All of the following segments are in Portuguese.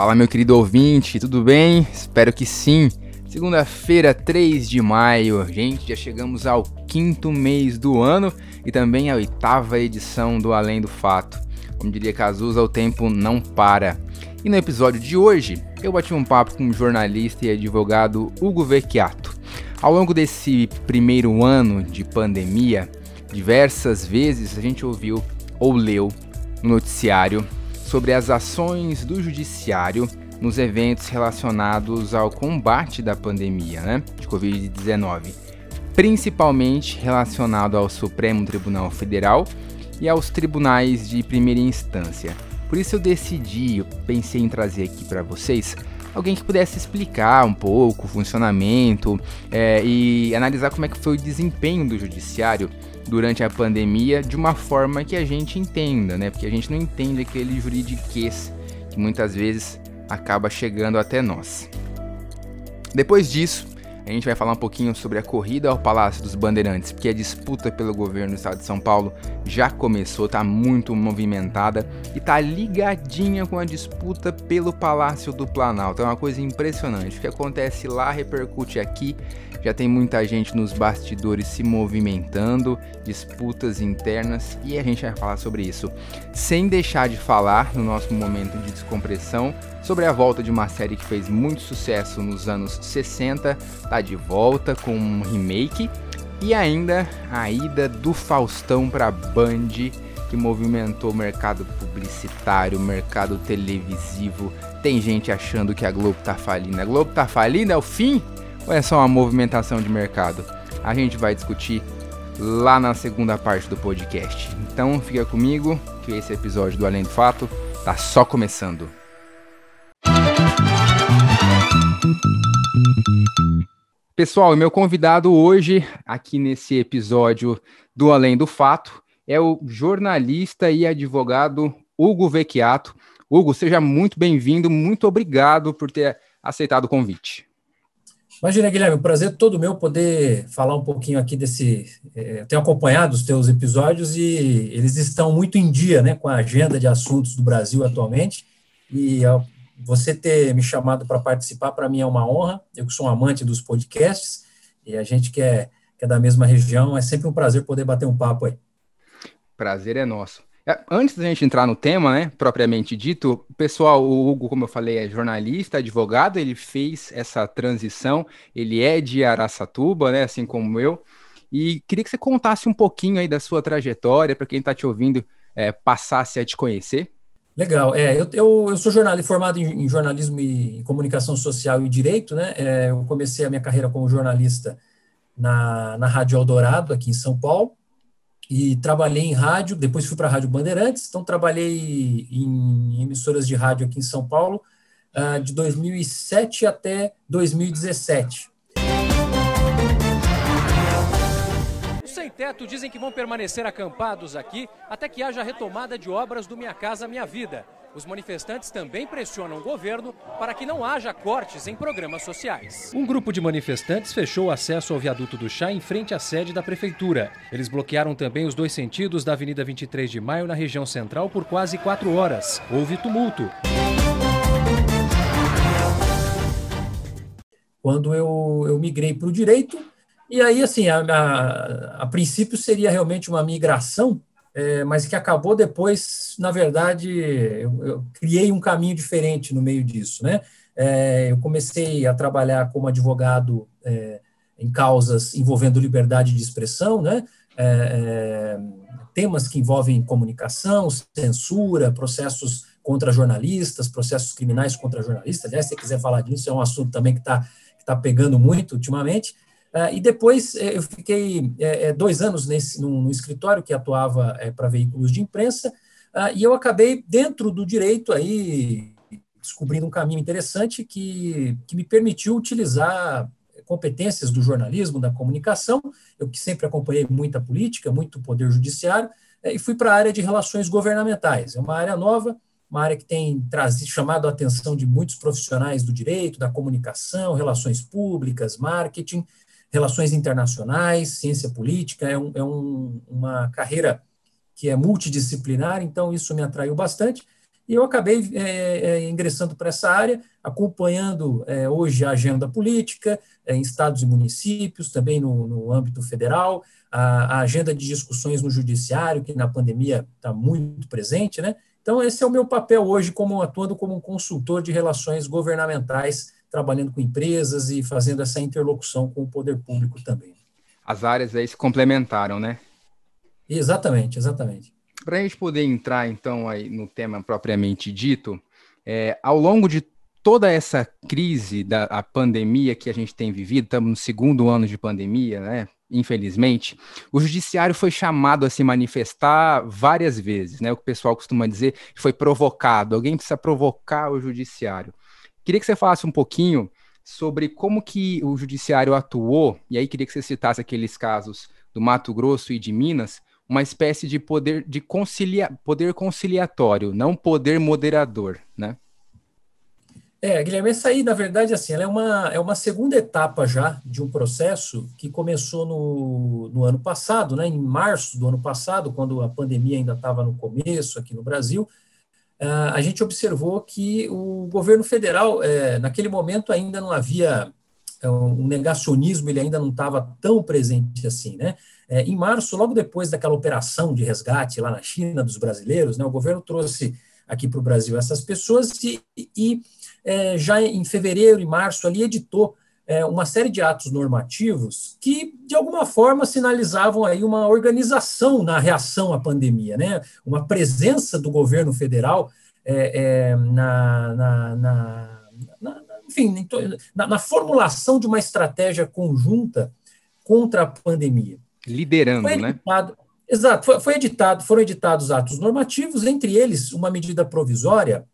Fala, meu querido ouvinte, tudo bem? Espero que sim. Segunda-feira, 3 de maio, gente, já chegamos ao quinto mês do ano e também a oitava edição do Além do Fato. Como diria Cazuza, o tempo não para. E no episódio de hoje, eu bati um papo com o jornalista e advogado Hugo Vecchiato. Ao longo desse primeiro ano de pandemia, diversas vezes a gente ouviu ou leu no noticiário sobre as ações do judiciário nos eventos relacionados ao combate da pandemia né, de Covid-19, principalmente relacionado ao Supremo Tribunal Federal e aos tribunais de primeira instância. Por isso eu decidi, eu pensei em trazer aqui para vocês alguém que pudesse explicar um pouco o funcionamento é, e analisar como é que foi o desempenho do judiciário durante a pandemia de uma forma que a gente entenda, né? Porque a gente não entende aquele juridiquês que muitas vezes acaba chegando até nós. Depois disso, a gente vai falar um pouquinho sobre a corrida ao Palácio dos Bandeirantes, porque a disputa pelo governo do estado de São Paulo já começou, está muito movimentada e está ligadinha com a disputa pelo Palácio do Planalto. É uma coisa impressionante. O que acontece lá repercute aqui já tem muita gente nos bastidores se movimentando, disputas internas e a gente vai falar sobre isso. Sem deixar de falar, no nosso momento de descompressão, sobre a volta de uma série que fez muito sucesso nos anos 60, tá de volta com um remake e ainda a ida do Faustão para Band que movimentou o mercado publicitário, o mercado televisivo. Tem gente achando que a Globo tá falindo. A Globo tá falindo? É o fim? ou é só uma movimentação de mercado? A gente vai discutir lá na segunda parte do podcast. Então fica comigo que esse episódio do Além do Fato tá só começando. Pessoal, meu convidado hoje aqui nesse episódio do Além do Fato é o jornalista e advogado Hugo Vecchiato. Hugo, seja muito bem-vindo, muito obrigado por ter aceitado o convite. Imagina, Guilherme, um prazer todo meu poder falar um pouquinho aqui desse. É, tenho acompanhado os teus episódios e eles estão muito em dia né, com a agenda de assuntos do Brasil atualmente. E você ter me chamado para participar, para mim é uma honra. Eu que sou um amante dos podcasts e a gente que é, que é da mesma região, é sempre um prazer poder bater um papo aí. Prazer é nosso. É, antes da gente entrar no tema, né, propriamente dito, pessoal, o Hugo, como eu falei, é jornalista, advogado, ele fez essa transição, ele é de Araçatuba, né, assim como eu, e queria que você contasse um pouquinho aí da sua trajetória, para quem está te ouvindo, é, passasse a te conhecer. Legal, é, eu, eu, eu sou jornalista, formado em, em, jornalismo e comunicação social e direito, né, é, eu comecei a minha carreira como jornalista na, na Rádio Eldorado, aqui em São Paulo, e trabalhei em rádio, depois fui para a Rádio Bandeirantes, então trabalhei em emissoras de rádio aqui em São Paulo uh, de 2007 até 2017. Sem teto dizem que vão permanecer acampados aqui até que haja retomada de obras do Minha Casa Minha Vida. Os manifestantes também pressionam o governo para que não haja cortes em programas sociais. Um grupo de manifestantes fechou o acesso ao viaduto do Chá em frente à sede da prefeitura. Eles bloquearam também os dois sentidos da Avenida 23 de Maio na região central por quase quatro horas. Houve tumulto. Quando eu, eu migrei para o direito, e aí, assim, a, a, a princípio seria realmente uma migração é, mas que acabou depois, na verdade, eu, eu, criei um caminho diferente no meio disso, né? É, eu comecei a trabalhar como advogado é, em causas envolvendo liberdade de expressão, né? É, é, temas que envolvem comunicação, censura, processos contra jornalistas, processos criminais contra jornalistas. Aliás, se você quiser falar disso, é um assunto também que está que tá pegando muito ultimamente. Uh, e depois eh, eu fiquei é, dois anos nesse, num, num escritório que atuava é, para veículos de imprensa, uh, e eu acabei, dentro do direito, aí descobrindo um caminho interessante que, que me permitiu utilizar competências do jornalismo, da comunicação, eu que sempre acompanhei muita política, muito poder judiciário, é, e fui para a área de relações governamentais. É uma área nova, uma área que tem trazido, chamado a atenção de muitos profissionais do direito, da comunicação, relações públicas, marketing, relações internacionais, ciência política, é, um, é um, uma carreira que é multidisciplinar, então isso me atraiu bastante. e eu acabei é, é, ingressando para essa área, acompanhando é, hoje a agenda política é, em estados e municípios, também no, no âmbito federal, a, a, agenda de discussões no judiciário, que na pandemia está muito presente, né? Então, esse é o meu papel hoje, como atuando como um consultor de relações governamentais, trabalhando com empresas e fazendo essa interlocução com o poder público também. As áreas aí se complementaram, né? Exatamente, exatamente. Para a gente poder entrar, então, aí no tema propriamente dito, é, ao longo de toda essa crise da pandemia que a gente tem vivido, estamos no segundo ano de pandemia, né? Infelizmente, o judiciário foi chamado a se manifestar várias vezes, né? O que o pessoal costuma dizer foi provocado. Alguém precisa provocar o judiciário. Queria que você falasse um pouquinho sobre como que o judiciário atuou, e aí queria que você citasse aqueles casos do Mato Grosso e de Minas, uma espécie de poder de concilia, poder conciliatório, não poder moderador, né? É, Guilherme, essa aí, na verdade, assim, é uma, é uma segunda etapa já de um processo que começou no, no ano passado, né, em março do ano passado, quando a pandemia ainda estava no começo aqui no Brasil, a gente observou que o governo federal, é, naquele momento ainda não havia é, um negacionismo, ele ainda não estava tão presente assim, né? É, em março, logo depois daquela operação de resgate lá na China dos brasileiros, né, o governo trouxe aqui para o Brasil essas pessoas e, e é, já em fevereiro e março ali editou é, uma série de atos normativos que, de alguma forma, sinalizavam aí uma organização na reação à pandemia, né? uma presença do governo federal é, é na, na, na, na, enfim, na, formulação de uma estratégia conjunta contra a pandemia. Liderando, né? editado, né? Exato, foi, foi, editado, foram editados atos normativos, entre eles uma medida provisória,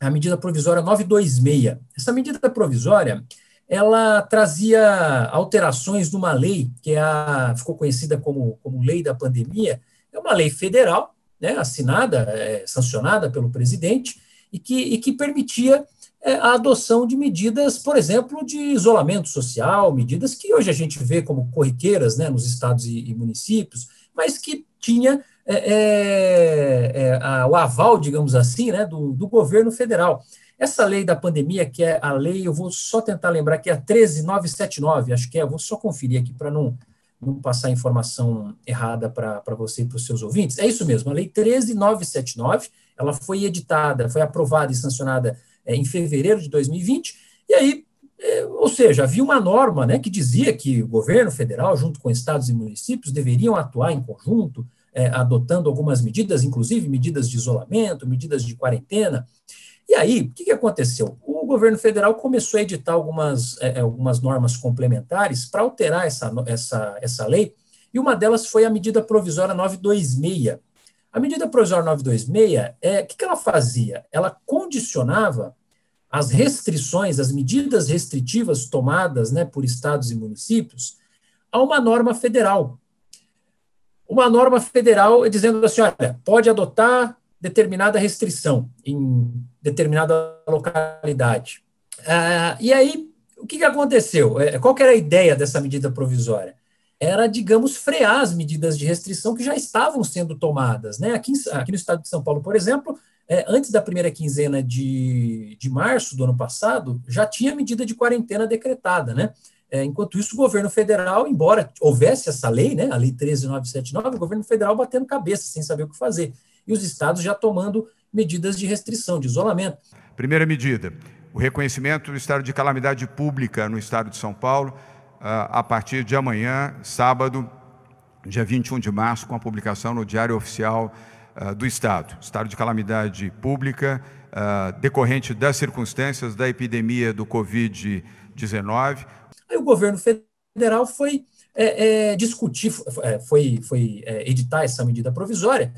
a medida provisória 926. Essa medida provisória, ela trazia alterações numa lei que é a, ficou conhecida como, como Lei da Pandemia, é uma lei federal, né, assinada, é, sancionada pelo presidente, e que, e que permitia é, a adoção de medidas, por exemplo, de isolamento social, medidas que hoje a gente vê como corriqueiras né, nos estados e, e municípios, mas que tinha é, é, é, a, o aval, digamos assim, né, do, do, governo federal. Essa lei da pandemia, que é a lei, eu vou só tentar lembrar que é a 13979, acho que é, vou só conferir aqui para não, não passar informação errada para você e para os seus ouvintes. É isso mesmo, a lei 13979, ela foi editada, foi aprovada e sancionada é, em fevereiro de 2020, e aí, é, ou seja, havia uma norma né, que dizia que o governo federal, junto com estados e municípios, deveriam atuar em conjunto, é, adotando algumas medidas, inclusive medidas de isolamento, medidas de quarentena. E aí, o que, que aconteceu? O governo federal começou a editar algumas, é, é algumas normas complementares para alterar essa, essa, essa lei, e uma delas foi a medida provisória 926, a medida provisória 926, é, o que, que ela fazia? Ela condicionava as restrições, as medidas restritivas tomadas né, por estados e municípios a uma norma federal. Uma norma federal dizendo assim: olha, pode adotar determinada restrição em determinada localidade. Ah, e aí, o que, que aconteceu? É, qual que era a ideia dessa medida provisória? era, digamos, frear as medidas de restrição que já estavam sendo tomadas. Né? Aqui, aqui no estado de São Paulo, por exemplo, é, antes da primeira quinzena de, de março do ano passado, já tinha medida de quarentena decretada. Né? É, enquanto isso, o governo federal, embora houvesse essa lei, né, a Lei 13979, o governo federal batendo cabeça, sem saber o que fazer. E os estados já tomando medidas de restrição, de isolamento. Primeira medida, o reconhecimento do estado de calamidade pública no estado de São Paulo a partir de amanhã, sábado, dia 21 de março, com a publicação no Diário Oficial do Estado. Estado de calamidade pública decorrente das circunstâncias da epidemia do Covid-19. Aí o governo federal foi é, é, discutir, foi, foi é, editar essa medida provisória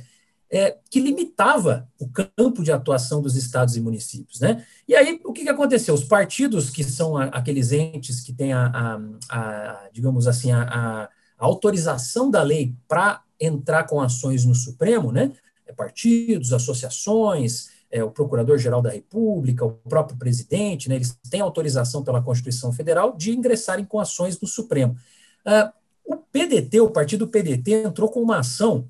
é, que limitava o campo de atuação dos estados e municípios. Né? E aí, o que, que aconteceu? Os partidos, que são a, aqueles entes que têm, a, a, a digamos assim, a, autorização da lei para entrar com ações no Supremo, né? É, partidos, associações, é, o Procurador-Geral da República, o próprio presidente, né? eles têm autorização pela Constituição Federal de ingressarem com ações no Supremo. Uh, o PDT, o partido PDT, entrou com uma ação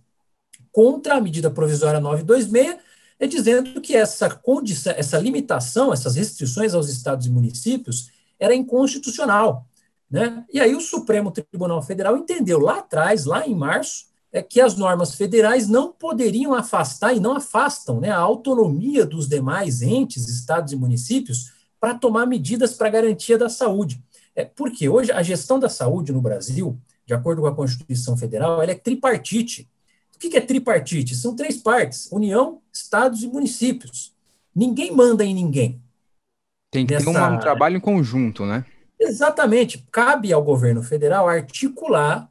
contra a medida provisória 926, é dizendo que essa condição, essa limitação, essas restrições aos estados e municípios era inconstitucional. Né? E aí o Supremo Tribunal Federal entendeu lá atrás, lá em março, é que as normas federais não poderiam afastar e não afastam né, a autonomia dos demais entes, estados e municípios para tomar medidas para garantia da saúde. É, porque hoje a gestão da saúde no Brasil, de acordo com a Constituição Federal, ela é tripartite. O que é tripartite? São três partes: União, Estados e municípios. Ninguém manda em ninguém. Tem que ter um trabalho em conjunto, né? Exatamente. Cabe ao governo federal articular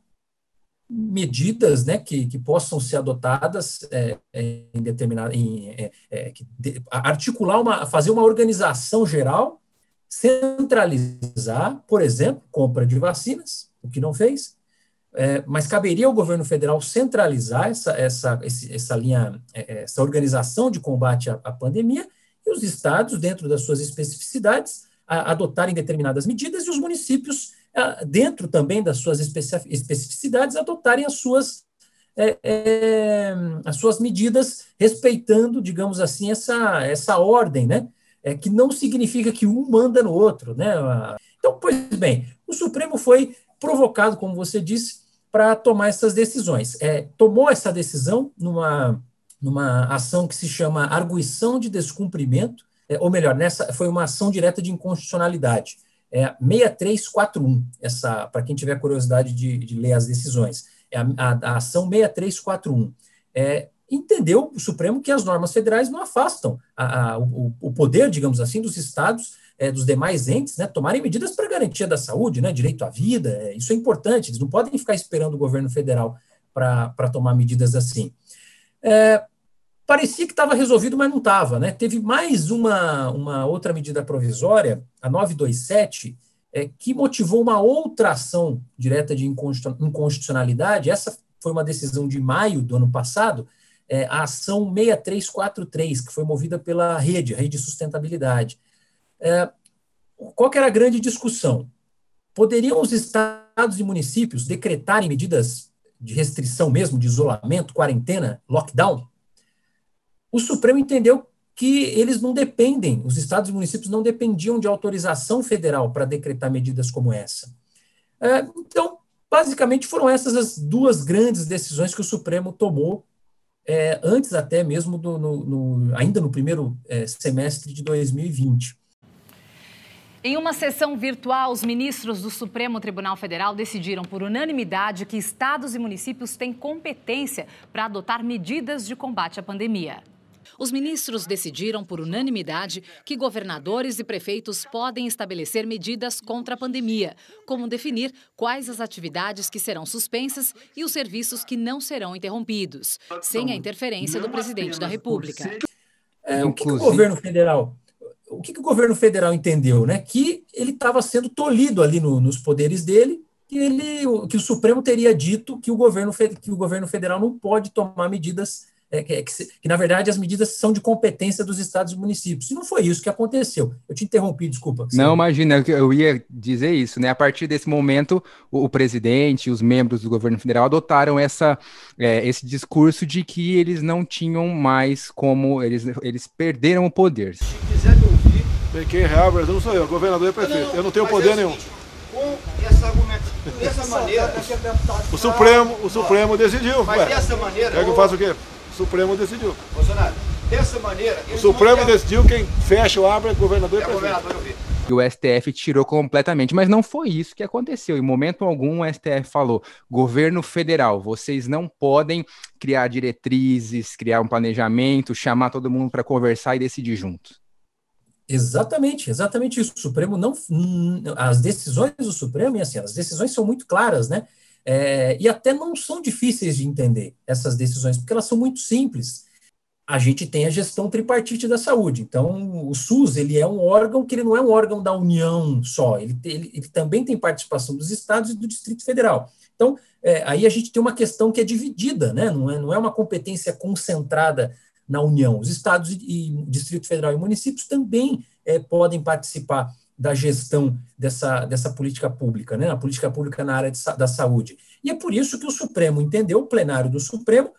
medidas né, que, que possam ser adotadas é, é em determinado em, é, é, de, articular uma fazer uma organização geral centralizar por exemplo compra de vacinas o que não fez é, mas caberia ao governo federal centralizar essa essa essa linha é, essa organização de combate à, à, pandemia e os estados dentro das suas especificidades a, adotarem determinadas medidas e os municípios dentro também das suas especificidades, adotarem as suas, é, é, as suas medidas, respeitando, digamos assim, essa, essa ordem, né? É, que não significa que um manda no outro, né? Então, pois bem, o Supremo foi provocado, como você disse, para tomar essas decisões. É, tomou essa decisão numa, numa ação que se chama arguição de descumprimento, é, ou melhor, nessa foi uma ação direta de inconstitucionalidade é 6341, essa, para quem tiver curiosidade de, de, ler as decisões, é a, a, a ação 6341. É, entendeu o Supremo que as normas federais não afastam a, o, o, poder, digamos assim, dos estados, é, dos demais entes, né, tomarem medidas para garantia da saúde, né, direito à vida, é, isso é importante, eles não podem ficar esperando o governo federal para tomar medidas assim. É, parecia que estava resolvido, mas não estava. Né? Teve mais uma, uma outra medida provisória, a 927, é, que motivou uma outra ação direta de inconstitucionalidade. Essa foi uma decisão de maio do ano passado, é, a ação 6343, que foi movida pela rede, a Rede de Sustentabilidade. É, qual que era a grande discussão? Poderiam os estados e municípios decretarem medidas de restrição mesmo, de isolamento, quarentena, lockdown? o Supremo entendeu que eles não dependem, os estados e municípios não dependiam de autorização federal para decretar medidas como essa. É, então, basicamente, foram essas as duas grandes decisões que o Supremo tomou, é, antes até mesmo, do, no, no, ainda no primeiro semestre de 2020. Em uma sessão virtual, os ministros do Supremo Tribunal Federal decidiram por unanimidade que estados e municípios têm competência para adotar medidas de combate à pandemia. Os ministros decidiram por unanimidade que governadores e prefeitos podem estabelecer medidas contra a pandemia, como definir quais as atividades que serão suspensas e os serviços que não serão interrompidos, sem a interferência do presidente da República. É, o que, que, o governo federal o que, que, o governo federal entendeu, né? Que ele estava sendo tolhido ali no, nos poderes dele, que ele, que o Supremo teria dito que o governo, que o governo federal não pode tomar medidas é, que, que, que, na verdade as medidas são de competência dos estados e municípios. E não foi isso que aconteceu. Eu te interrompi, desculpa. Não, imagina, eu ia dizer isso, né? A partir desse momento, o, o presidente e os membros do governo federal adotaram essa, é, esse discurso de que eles não tinham mais como, eles, eles perderam o poder. Se quiser me ouvir... Bem, quem real, não sou eu, governador e prefeito. Não, não, eu não tenho poder é nenhum. Com essa argumentação, dessa maneira... O Supremo, o Supremo decidiu. Mas dessa maneira... Quer que eu faça o quê? O Supremo decidiu. Bolsonaro, dessa maneira. O Supremo decidiu quem fecha ou abre é governador e prefeito. Governador, eu vi. E o STF tirou completamente, mas não foi isso que aconteceu. Em momento algum, o STF falou: governo federal, vocês não podem criar diretrizes, criar um planejamento, chamar todo mundo para conversar e decidir juntos. Exatamente, exatamente isso. O Supremo não. As decisões do Supremo, e assim, as decisões são muito claras, né? É, e até não são difíceis de entender essas decisões, porque elas são muito simples. A gente tem a gestão tripartite da saúde. Então, o SUS ele é um órgão que ele não é um órgão da União só, ele, ele, ele também tem participação dos estados e do Distrito Federal. Então, é, aí a gente tem uma questão que é dividida, né? não, é, não é uma competência concentrada na União. Os estados e, e Distrito Federal e municípios também é, podem participar da gestão dessa, dessa política pública, né, a política pública na área de, da saúde. E é por isso que o Supremo entendeu, o plenário do Supremo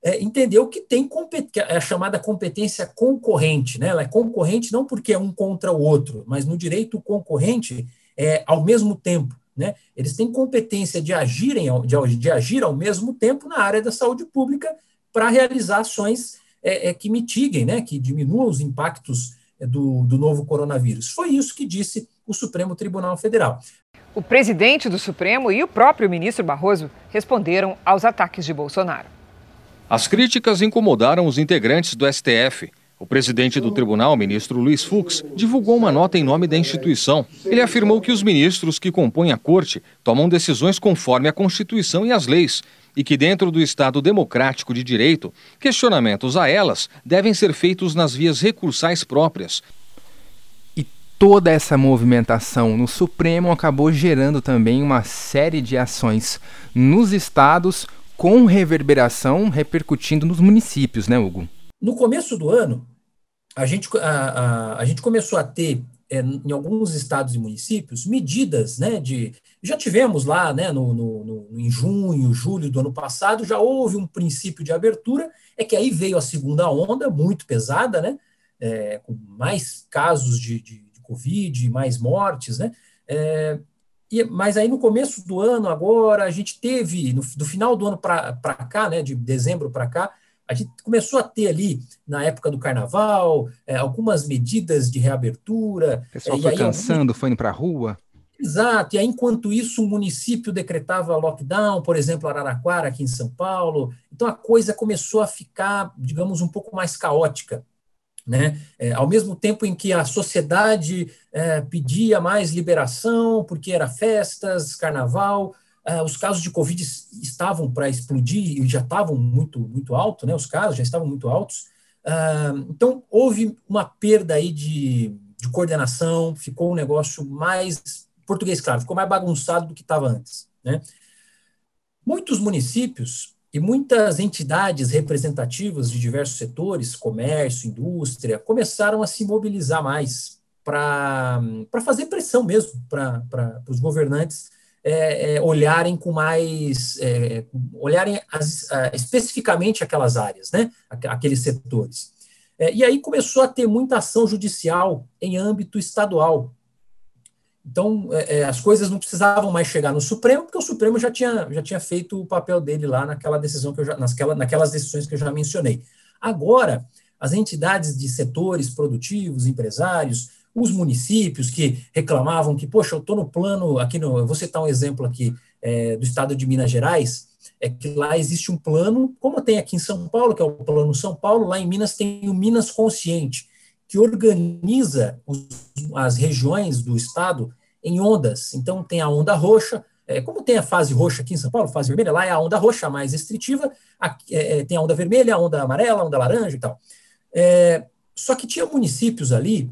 é, entendeu que tem que é a chamada competência concorrente, né? Ela é concorrente não porque é um contra o outro, mas no direito concorrente é ao mesmo tempo, né? Eles têm competência de agirem de, de agir ao mesmo tempo na área da saúde pública para realizar ações é, é, que mitiguem, né? Que diminuam os impactos do, do novo coronavírus. Foi isso que disse o Supremo Tribunal Federal. O presidente do Supremo e o próprio ministro Barroso responderam aos ataques de Bolsonaro. As críticas incomodaram os integrantes do STF. O presidente do tribunal, ministro Luiz Fux, divulgou uma nota em nome da instituição. Ele afirmou que os ministros que compõem a corte tomam decisões conforme a Constituição e as leis e que, dentro do Estado democrático de direito, questionamentos a elas devem ser feitos nas vias recursais próprias. E toda essa movimentação no Supremo acabou gerando também uma série de ações nos estados com reverberação repercutindo nos municípios, né, Hugo? No começo do ano, a gente, a, a, a gente começou a ter, é, em alguns estados e municípios, medidas né, de. Já tivemos lá, né, no, no, no, em junho, julho do ano passado, já houve um princípio de abertura, é que aí veio a segunda onda, muito pesada, né, é, com mais casos de, de, de Covid, mais mortes, né, é, e, mas aí no começo do ano, agora, a gente teve, no, do final do ano para cá, né, de dezembro para cá, a gente começou a ter ali, na época do carnaval, é, algumas medidas de reabertura. O pessoal é, foi cansando, alguns... foi indo para a rua. Exato, e aí, enquanto isso, o município decretava lockdown, por exemplo, Araraquara, aqui em São Paulo. Então, a coisa começou a ficar, digamos, um pouco mais caótica. Né? É, ao mesmo tempo em que a sociedade é, pedia mais liberação, porque era festas, carnaval, é, os casos de Covid estavam para explodir e já estavam muito, muito altos, né? os casos já estavam muito altos. É, então, houve uma perda aí de, de coordenação, ficou um negócio mais, português claro, ficou mais bagunçado do que estava antes. Né? Muitos municípios e muitas entidades representativas de diversos setores, comércio, indústria, começaram a se mobilizar mais para fazer pressão mesmo para os governantes é, é, olharem com mais. É, olharem as, especificamente aquelas áreas, né, aqueles setores. É, e aí começou a ter muita ação judicial em âmbito estadual, então, é, é, as coisas não precisavam mais chegar no Supremo, porque o Supremo já tinha, já tinha feito o papel dele lá naquela decisão que eu já, naquela, naquelas decisões que eu já mencionei. Agora, as entidades de setores produtivos, empresários, os municípios que reclamavam que, poxa, eu estou no plano, aqui no, eu vou citar um exemplo aqui é, do estado de Minas Gerais, é que lá existe um plano, como tem aqui em São Paulo, que é o Plano São Paulo, lá em Minas tem o Minas Consciente, que organiza os, as regiões do estado em ondas. Então, tem a onda roxa, é, como tem a fase roxa aqui em São Paulo, fase vermelha, lá é a onda roxa mais restritiva, aqui, é, é, tem a onda vermelha, a onda amarela, a onda laranja e tal. É, só que tinha municípios ali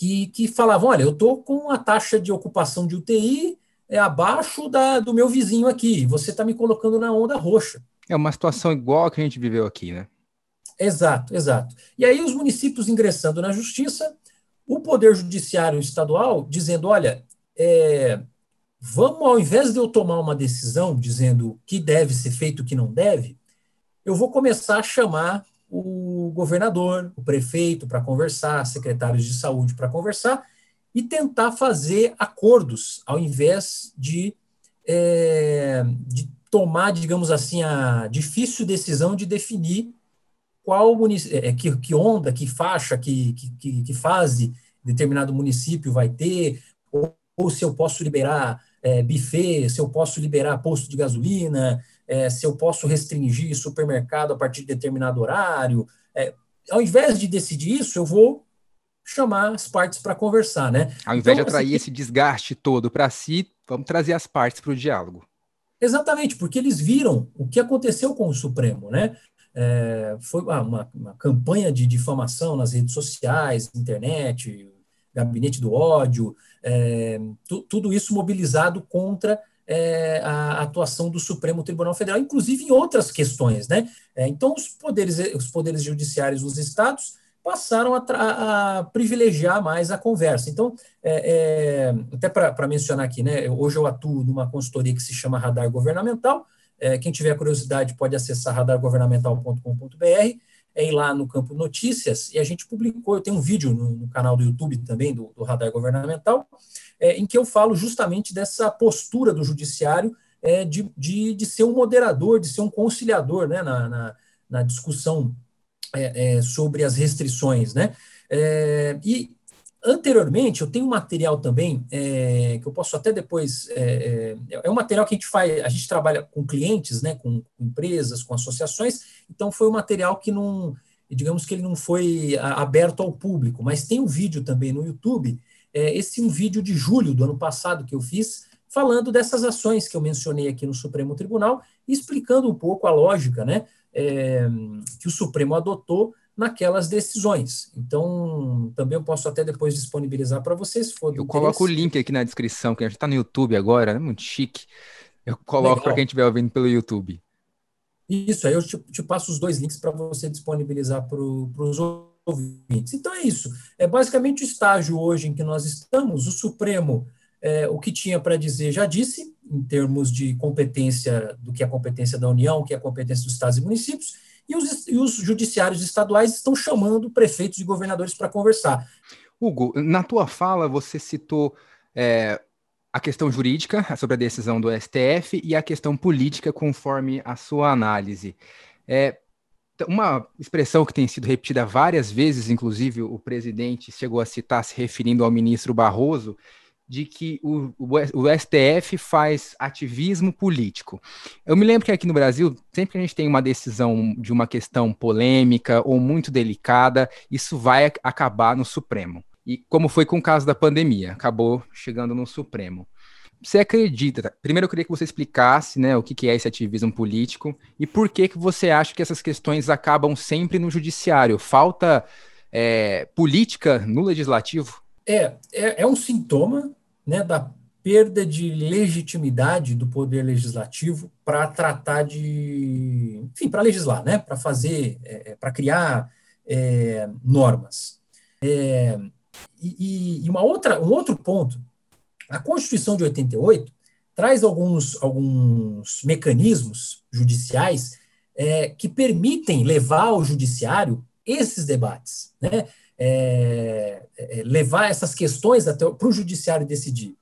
que, que falavam: olha, eu estou com a taxa de ocupação de UTI é abaixo da, do meu vizinho aqui, você está me colocando na onda roxa. É uma situação igual a que a gente viveu aqui, né? Exato, exato. E aí os municípios ingressando na justiça, o Poder Judiciário Estadual dizendo: olha, é, vamos, ao invés de eu tomar uma decisão dizendo o que deve ser feito e o que não deve, eu vou começar a chamar o governador, o prefeito para conversar, secretários de saúde para conversar e tentar fazer acordos, ao invés de, é, de tomar, digamos assim, a difícil decisão de definir qual é, que, que, onda, que faixa, que, que, que, fase determinado município vai ter, ou, ou se eu posso liberar é, buffet, se eu posso liberar posto de gasolina, é, se eu posso restringir supermercado a partir de determinado horário. É, ao invés de decidir isso, eu vou chamar as partes para conversar, né? Ao invés então, de atrair assim, esse desgaste todo para si, vamos trazer as partes para o diálogo. Exatamente, porque eles viram o que aconteceu com o Supremo, né? É, foi uma, uma, campanha de difamação nas redes sociais, internet, gabinete do ódio, é, tu, tudo isso mobilizado contra é, a atuação do Supremo Tribunal Federal, inclusive em outras questões. Né? É, então, os poderes, os poderes judiciários dos estados passaram a, a privilegiar mais a conversa. Então, é, é, até para mencionar aqui, né, hoje eu atuo numa consultoria que se chama Radar Governamental, É, quem tiver curiosidade pode acessar radargovernamental.com.br, é ir lá no campo notícias, e a gente publicou, eu tenho um vídeo no, no canal do YouTube também, do, do Radar Governamental, é, em que eu falo justamente dessa postura do judiciário é, de, de, de, ser um moderador, de ser um conciliador né, na, na, na discussão é, é sobre as restrições. Né? É, e Anteriormente, eu tenho um material também, é, que eu posso até depois. É, um material que a gente faz, a gente trabalha com clientes, né, com, com, empresas, com associações, então foi um material que não, digamos que ele não foi aberto ao público, mas tem um vídeo também no YouTube, é, esse um vídeo de julho do ano passado que eu fiz, falando dessas ações que eu mencionei aqui no Supremo Tribunal, explicando um pouco a lógica né, é, que o Supremo adotou naquelas decisões. Então, também eu posso até depois disponibilizar para vocês, se for Eu coloco o link aqui na descrição, que a gente está no YouTube agora, é muito chique. Eu coloco para quem estiver ouvindo pelo YouTube. Isso, aí eu te, te passo os dois links para você disponibilizar para os ouvintes. Então é isso. É basicamente o estágio hoje em que nós estamos. O Supremo, é, o que tinha para dizer, já disse, em termos de competência, do que é competência da União, o que é competência dos estados e municípios, e os, e os judiciários estaduais estão chamando prefeitos e governadores para conversar. Hugo, na tua fala você citou é, a questão jurídica sobre a decisão do STF e a questão política conforme a sua análise. É, uma expressão que tem sido repetida várias vezes, inclusive o presidente chegou a citar se referindo ao ministro Barroso, de que o, o, o, STF faz ativismo político. Eu me lembro que aqui no Brasil, sempre que a gente tem uma decisão de uma questão polêmica ou muito delicada, isso vai acabar no Supremo. E como foi com o caso da pandemia, acabou chegando no Supremo. Você acredita? Primeiro eu queria que você explicasse né, o que é esse ativismo político e por que, que você acha que essas questões acabam sempre no judiciário. Falta é, política no legislativo? É, é, é um sintoma né, da perda de legitimidade do poder legislativo para tratar de, enfim, para legislar, né, para fazer, é, é para criar é, normas. É, e, e uma outra, um outro ponto, a Constituição de 88 traz alguns, alguns mecanismos judiciais é, que permitem levar ao judiciário esses debates, né? É, é, levar essas questões para o judiciário decidir.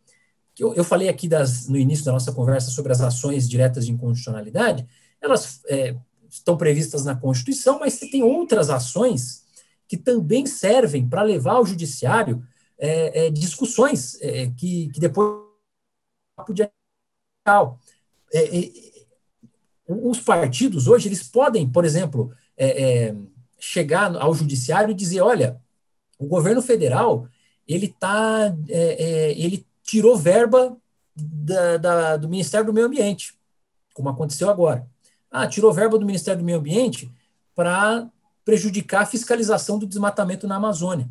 Eu, eu falei aqui das, no início da nossa conversa sobre as ações diretas de inconstitucionalidade, elas é, estão previstas na Constituição, mas você tem outras ações que também servem para levar ao judiciário é, é, discussões é, que, que depois podia os partidos hoje eles podem, por exemplo, chegar ao judiciário e dizer, olha, o governo federal ele tá, é, é, ele tirou verba da, da, do Ministério do Meio Ambiente, como aconteceu agora. Ah, tirou verba do Ministério do Meio Ambiente para prejudicar a fiscalização do desmatamento na Amazônia.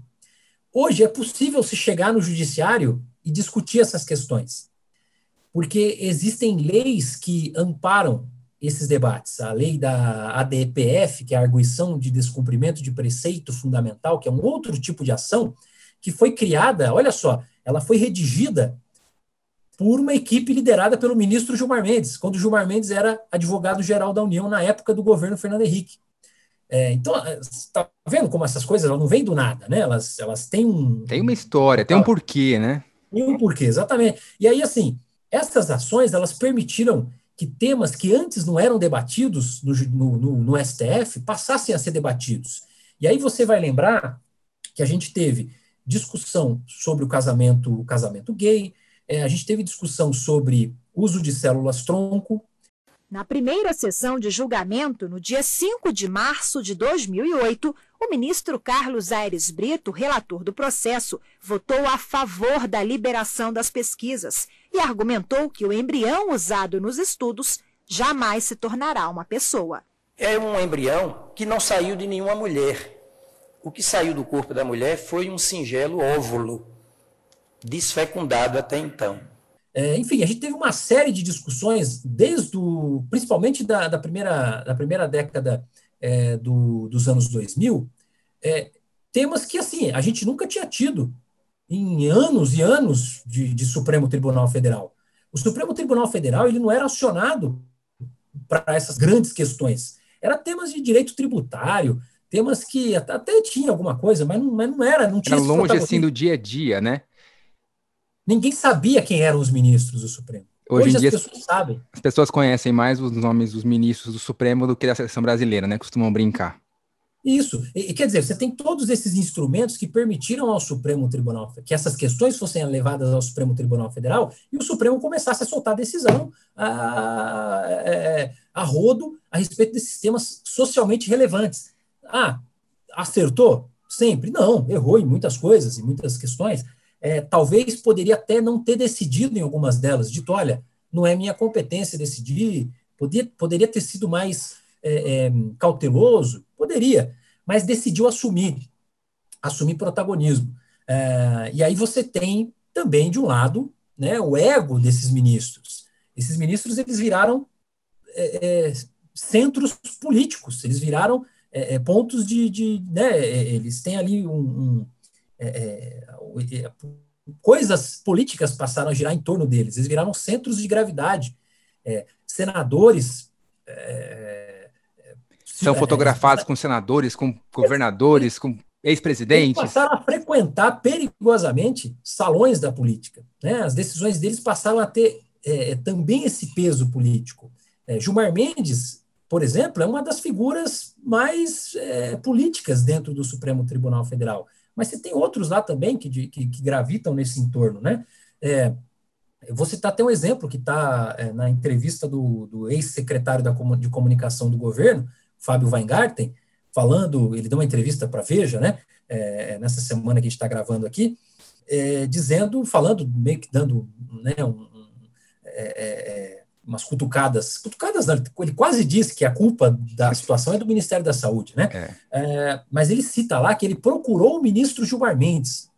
Hoje é possível se chegar no judiciário e discutir essas questões, porque existem leis que amparam esses debates. A lei da ADPF, que é a arguição de descumprimento de preceito fundamental, que é um outro tipo de ação, que foi criada, olha só, ela foi redigida por uma equipe liderada pelo ministro Gilmar Mendes, quando Gilmar Mendes era advogado-geral da União na época do governo Fernando Henrique. É, então, está vendo como essas coisas não vêm do nada, né? Elas, elas têm um. Tem uma história, tem um porquê, né? Tem um porquê, exatamente. E aí, assim, essas ações elas permitiram que temas que antes não eram debatidos no, no, no, STF passassem a ser debatidos. E aí você vai lembrar que a gente teve discussão sobre o casamento, o casamento gay, é, a gente teve discussão sobre uso de células tronco, na primeira sessão de julgamento, no dia 5 de março de 2008, o ministro Carlos Aires Brito, relator do processo, votou a favor da liberação das pesquisas e argumentou que o embrião usado nos estudos jamais se tornará uma pessoa. É um embrião que não saiu de nenhuma mulher. O que saiu do corpo da mulher foi um singelo óvulo, desfecundado até então. É, enfim, a gente teve uma série de discussões, desde o, principalmente da, da, primeira, da primeira década é, do, dos anos 2000, é, temas que, assim, a gente nunca tinha tido em anos e anos de, de, Supremo Tribunal Federal. O Supremo Tribunal Federal ele não era acionado para essas grandes questões. Era temas de direito tributário, temas que até tinha alguma coisa, mas não, mas não era, não tinha Era longe assim do dia a dia, né? Ninguém sabia quem eram os ministros do Supremo. Hoje, Hoje em dia, as pessoas sabem. As pessoas conhecem mais os nomes dos ministros do Supremo do que da seleção brasileira, né? Costumam brincar. Isso. E, quer dizer, você tem todos esses instrumentos que permitiram ao Supremo Tribunal que essas questões fossem levadas ao Supremo Tribunal Federal e o Supremo começasse a soltar decisão a, a, a rodo a respeito desses temas socialmente relevantes. Ah, acertou? Sempre. Não, errou em muitas coisas, em muitas questões. É, talvez poderia até não ter decidido em algumas delas, dito, olha, não é minha competência decidir, poderia, ter sido mais é, é, cauteloso, poderia, mas decidiu assumir, assumir protagonismo. É, e aí você tem também, de um lado, né, o ego desses ministros. Esses ministros eles viraram é, é, centros políticos, eles viraram pontos de, de né, eles têm ali um, um coisas políticas passaram a girar em torno deles, eles viraram centros de gravidade. senadores são é, fotografados com senadores, com governadores, com ex-presidentes. passaram a frequentar perigosamente salões da política. Né? As decisões deles passaram a ter é, também esse peso político. É, Gilmar Mendes, por exemplo, é uma das figuras mais é, políticas dentro do Supremo Tribunal Federal. Mas você tem outros lá também que, que, que gravitam nesse entorno. Né? É, eu vou citar até um exemplo que está é, na entrevista do, do ex-secretário de comunicação do governo, Fábio Weingarten, falando, ele deu uma entrevista para Veja, né, é, nessa semana que a gente está gravando aqui, é, dizendo, falando, meio que dando né, um, é, é, umas cutucadas, cutucadas, ele quase disse que a culpa da situação é do Ministério da Saúde, né? É. É, mas ele cita lá que ele procurou o ministro Gilmar Mendes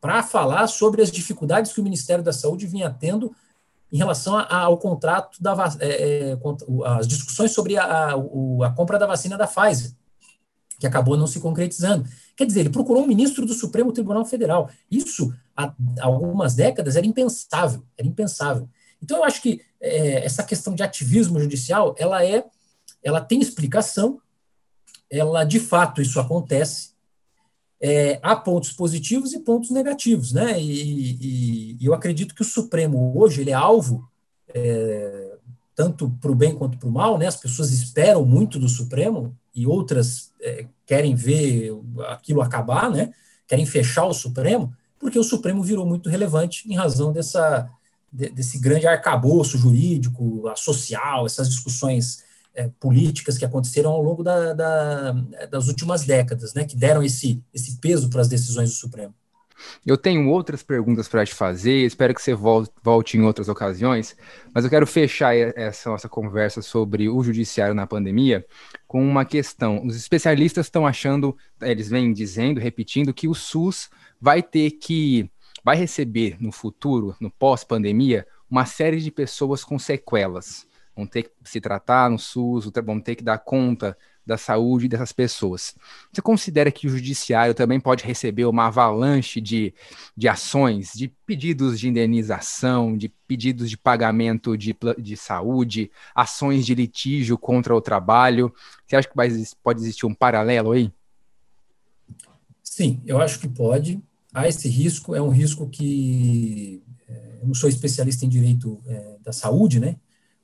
para falar sobre as dificuldades que o Ministério da Saúde vinha tendo em relação ao contrato da é, é, as discussões sobre a, a, a, compra da vacina da Pfizer, que acabou não se concretizando. Quer dizer, ele procurou um ministro do Supremo Tribunal Federal. Isso, há algumas décadas, era impensável, era impensável. Então, eu acho que é, essa questão de ativismo judicial, ela é, ela tem explicação, ela, de fato, isso acontece, é, há pontos positivos e pontos negativos, né? E, e, e, eu acredito que o Supremo hoje ele é alvo é, tanto para o bem quanto para o mal, né? As pessoas esperam muito do Supremo e outras é, querem ver aquilo acabar, né? Querem fechar o Supremo, porque o Supremo virou muito relevante em razão dessa desse grande arcabouço jurídico, social, essas discussões é, políticas que aconteceram ao longo da, da, das últimas décadas, né, que deram esse, esse peso para as decisões do Supremo. Eu tenho outras perguntas para te fazer, espero que você volte, volte, em outras ocasiões, mas eu quero fechar essa nossa conversa sobre o judiciário na pandemia com uma questão. Os especialistas estão achando, eles vêm dizendo, repetindo, que o SUS vai ter que, vai receber no futuro, no pós-pandemia, uma série de pessoas com sequelas vão ter que se tratar no SUS, vão ter que dar conta da saúde dessas pessoas. Você considera que o judiciário também pode receber uma avalanche de, de ações, de pedidos de indenização, de pedidos de pagamento de, de saúde, ações de litígio contra o trabalho? Você acha que pode existir um paralelo aí? Sim, eu acho que pode. Há esse risco, é um risco que. É, eu não sou especialista em direito é, da saúde, né?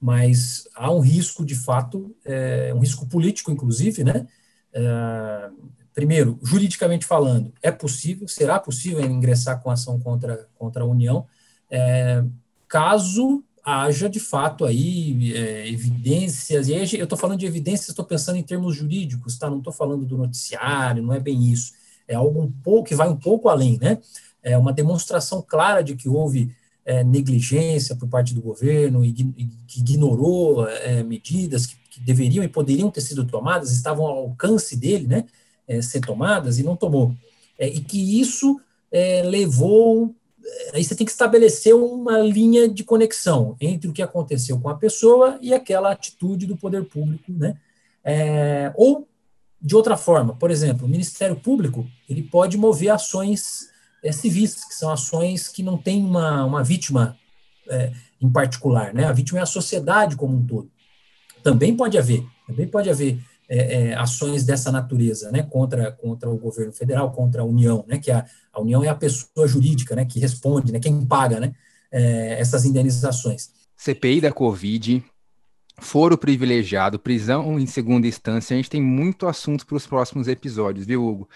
mas há um risco, de fato, é, um risco político, inclusive, né? É, primeiro, juridicamente falando, é possível, será possível ingressar com ação contra, contra a União, é, caso haja, de fato, aí é, evidências, e aí eu estou falando de evidências, estou pensando em termos jurídicos, tá? Não estou falando do noticiário, não é bem isso. É algo um pouco, que vai um pouco além, né? É uma demonstração clara de que houve é, negligência por parte do governo e, que ignorou é, medidas que, que, deveriam e poderiam ter sido tomadas, estavam ao alcance dele, né, é, ser tomadas e não tomou. É, e que isso é, levou. É, aí você tem que estabelecer uma linha de conexão entre o que aconteceu com a pessoa e aquela atitude do poder público, né? ou de outra forma, por exemplo, o Ministério Público ele pode mover ações é, civis, que são ações que não têm uma, uma vítima é, em particular, né? A vítima é a sociedade como um todo. também pode haver, também pode haver é, é, ações dessa natureza, né, contra, contra o governo federal, contra a União, né, que a, a União é a pessoa jurídica, né, que responde, né, quem paga, né, é, essas indenizações. CPI da Covid, foro privilegiado, prisão em segunda instância, a gente tem muito assunto para os próximos episódios, viu, Hugo?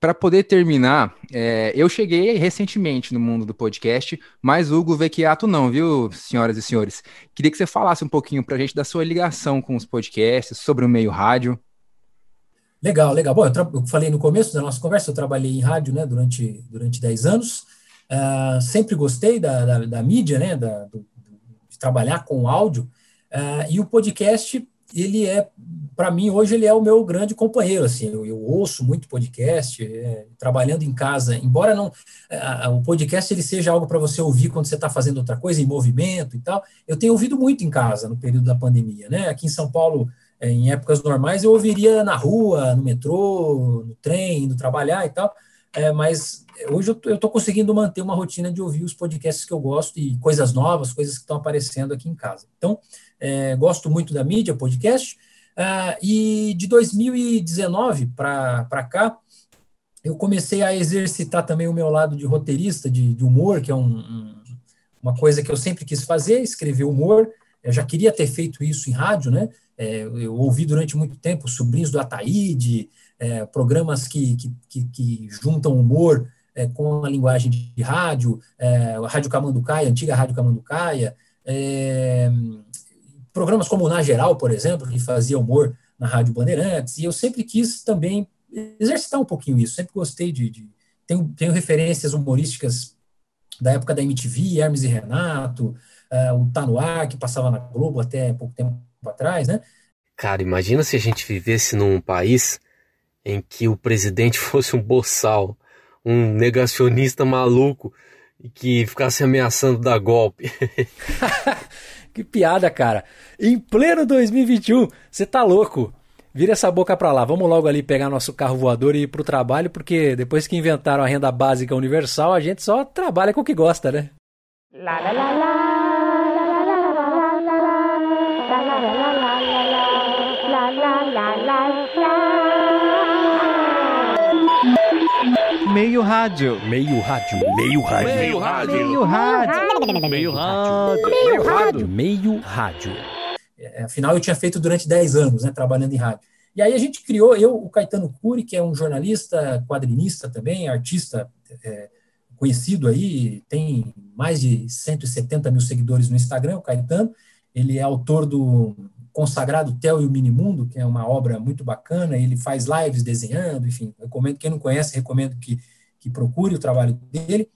Para poder terminar, é, eu cheguei recentemente no mundo do podcast, mas Hugo Vecchiato não, viu, senhoras e senhores? Queria que você falasse um pouquinho para a gente da sua ligação com os podcasts, sobre o meio rádio. Legal, legal. Bom, eu, eu, falei no começo da nossa conversa, eu trabalhei em rádio né, durante, durante 10 anos, uh, sempre gostei da, da, da mídia, né, da, do, de trabalhar com áudio, uh, e o podcast ele é, para mim, hoje ele é o meu grande companheiro, assim, eu, eu ouço muito podcast, é, trabalhando em casa, embora não, é, o podcast ele seja algo para você ouvir quando você está fazendo outra coisa, em movimento e tal, eu tenho ouvido muito em casa no período da pandemia, né, aqui em São Paulo, é, em épocas normais, eu ouviria na rua, no metrô, no trem, indo trabalhar e tal, é, mas hoje eu estou conseguindo manter uma rotina de ouvir os podcasts que eu gosto e coisas novas, coisas que estão aparecendo aqui em casa. Então, é, gosto muito da mídia, podcast. Ah, e de 2019 para cá, eu comecei a exercitar também o meu lado de roteirista, de, de humor, que é um, um, uma coisa que eu sempre quis fazer, escrever humor. Eu já queria ter feito isso em rádio, né? É, eu ouvi durante muito tempo Sobrinhos do Ataíde, é, programas que, que, que, que, juntam humor é, com a linguagem de rádio, é, a Rádio Camanducaia, a antiga Rádio Camanducaia, é, programas como o Na Geral, por exemplo, que fazia humor na Rádio Bandeirantes, e eu sempre quis também exercitar um pouquinho isso, sempre gostei de... de tenho, tenho referências humorísticas da época da MTV, Hermes e Renato, uh, o Tá No Ar, que passava na Globo até pouco tempo atrás, né? Cara, imagina se a gente vivesse num país em que o presidente fosse um boçal, um negacionista maluco, que ficasse ameaçando dar golpe. Que piada, cara. Em pleno 2021, você tá louco. Vira essa boca pra lá. Vamos logo ali pegar nosso carro voador e ir pro trabalho, porque depois que inventaram a renda básica universal, a gente só trabalha com o que gosta, né? La la la la. Meio rádio. Meio rádio. Meio rádio. Meio rádio. Meio rádio. Meio rádio. Meio rádio. Meio rádio. É, afinal, eu tinha feito durante 10 anos, né, trabalhando em rádio. E aí a gente criou, eu, o Caetano Cury, que é um jornalista, quadrinista também, artista é, conhecido aí, tem mais de 170 mil seguidores no Instagram, o Caetano. Ele é autor do consagrado Theo e o Minimundo, que é uma obra muito bacana, ele faz lives desenhando, enfim, recomendo, quem não conhece, recomendo que, que procure o trabalho dele,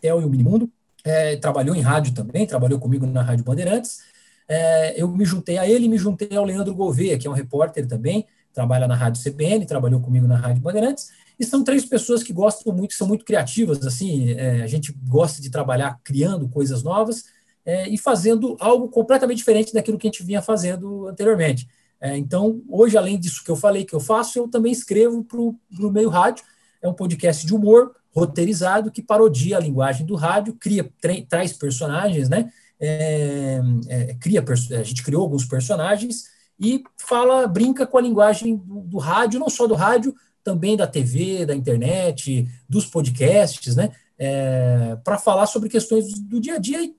Theo e o Minimundo, é, trabalhou em rádio também, trabalhou comigo na Rádio Bandeirantes, é, eu me juntei a ele e me juntei ao Leandro Gouveia, que é um repórter também, trabalha na Rádio CBN, trabalhou comigo na Rádio Bandeirantes, e são três pessoas que gostam muito, são muito criativas, assim, é, a gente gosta de trabalhar criando coisas novas, é, e fazendo algo completamente diferente daquilo que a gente vinha fazendo anteriormente. É, então, hoje, além disso que eu falei que eu faço, eu também escrevo para o meio rádio. É um podcast de humor roteirizado que parodia a linguagem do rádio, cria, traz personagens, né? É, é, cria, a gente criou alguns personagens e fala, brinca com a linguagem do, do rádio, não só do rádio, também da TV, da internet, dos podcasts, né? É, para falar sobre questões do dia a dia e,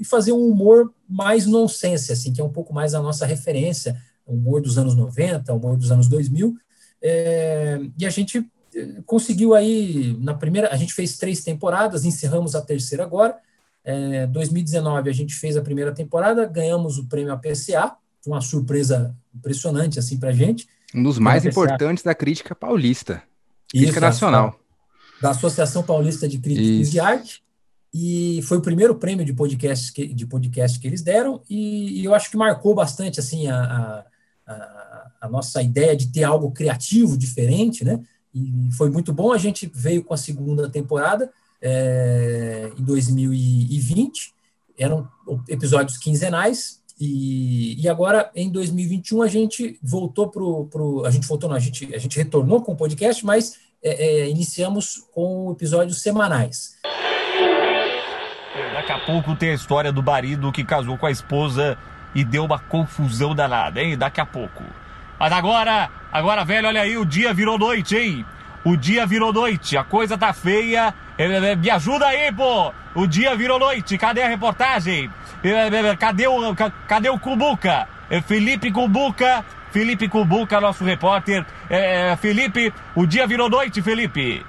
e, fazer um humor mais nonsense, assim, que é um pouco mais a nossa referência, humor dos anos 90, humor dos anos 2000, é, e a gente é, conseguiu aí, na primeira, a gente fez três temporadas, encerramos a terceira agora, é, 2019 a gente fez a primeira temporada, ganhamos o prêmio APCA, uma surpresa impressionante, assim, para a gente. Um dos mais importantes da crítica paulista, crítica Isso, nacional da Associação Paulista de Críticos de Arte, e foi o primeiro prêmio de podcast que, de podcast que eles deram, e, e eu acho que marcou bastante assim a, a, a, nossa ideia de ter algo criativo, diferente, né? E foi muito bom. A gente veio com a segunda temporada é, em 2020, eram episódios quinzenais, e, e, agora, em 2021, a gente voltou para o. A gente voltou, não, a gente, a gente retornou com o podcast, mas é, é, iniciamos com episódios semanais. Daqui a pouco tem a história do marido que casou com a esposa e deu uma confusão danada, hein? Daqui a pouco. Mas agora, agora, velho, olha aí, o dia virou noite, hein? O dia virou noite, a coisa tá feia. É, é, é, me ajuda aí, pô! O dia virou noite, cadê a reportagem? Cadê o, cadê o Cubuca? Felipe Cubuca, Felipe Cubuca, nosso repórter. É, Felipe, o dia virou noite, Felipe.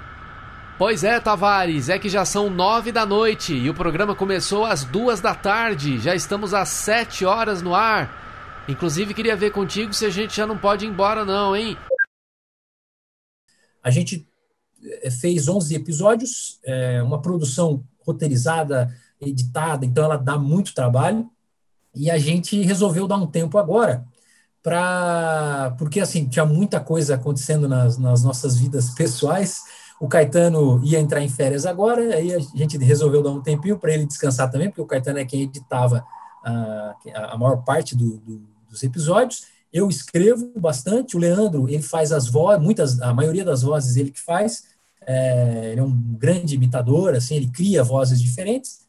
Pois é, Tavares, é que já são nove da noite e o programa começou às duas da tarde. Já estamos às sete horas no ar. Inclusive, queria ver contigo se a gente já não pode ir embora, não, hein? A gente eh, fez 11 episódios, é uma produção roteirizada, editada, então ela dá muito trabalho. E a gente resolveu dar um tempo agora para. Porque, assim, tinha muita coisa acontecendo nas, nas nossas vidas pessoais. O Caetano ia entrar em férias agora, aí a gente resolveu dar um tempinho para ele descansar também, porque o Caetano é quem editava a, a maior parte do, do dos episódios. Eu escrevo bastante, o Leandro, ele faz as vozes, muitas, a maioria das vozes ele que faz, é, ele é um grande imitador, assim, ele cria vozes diferentes,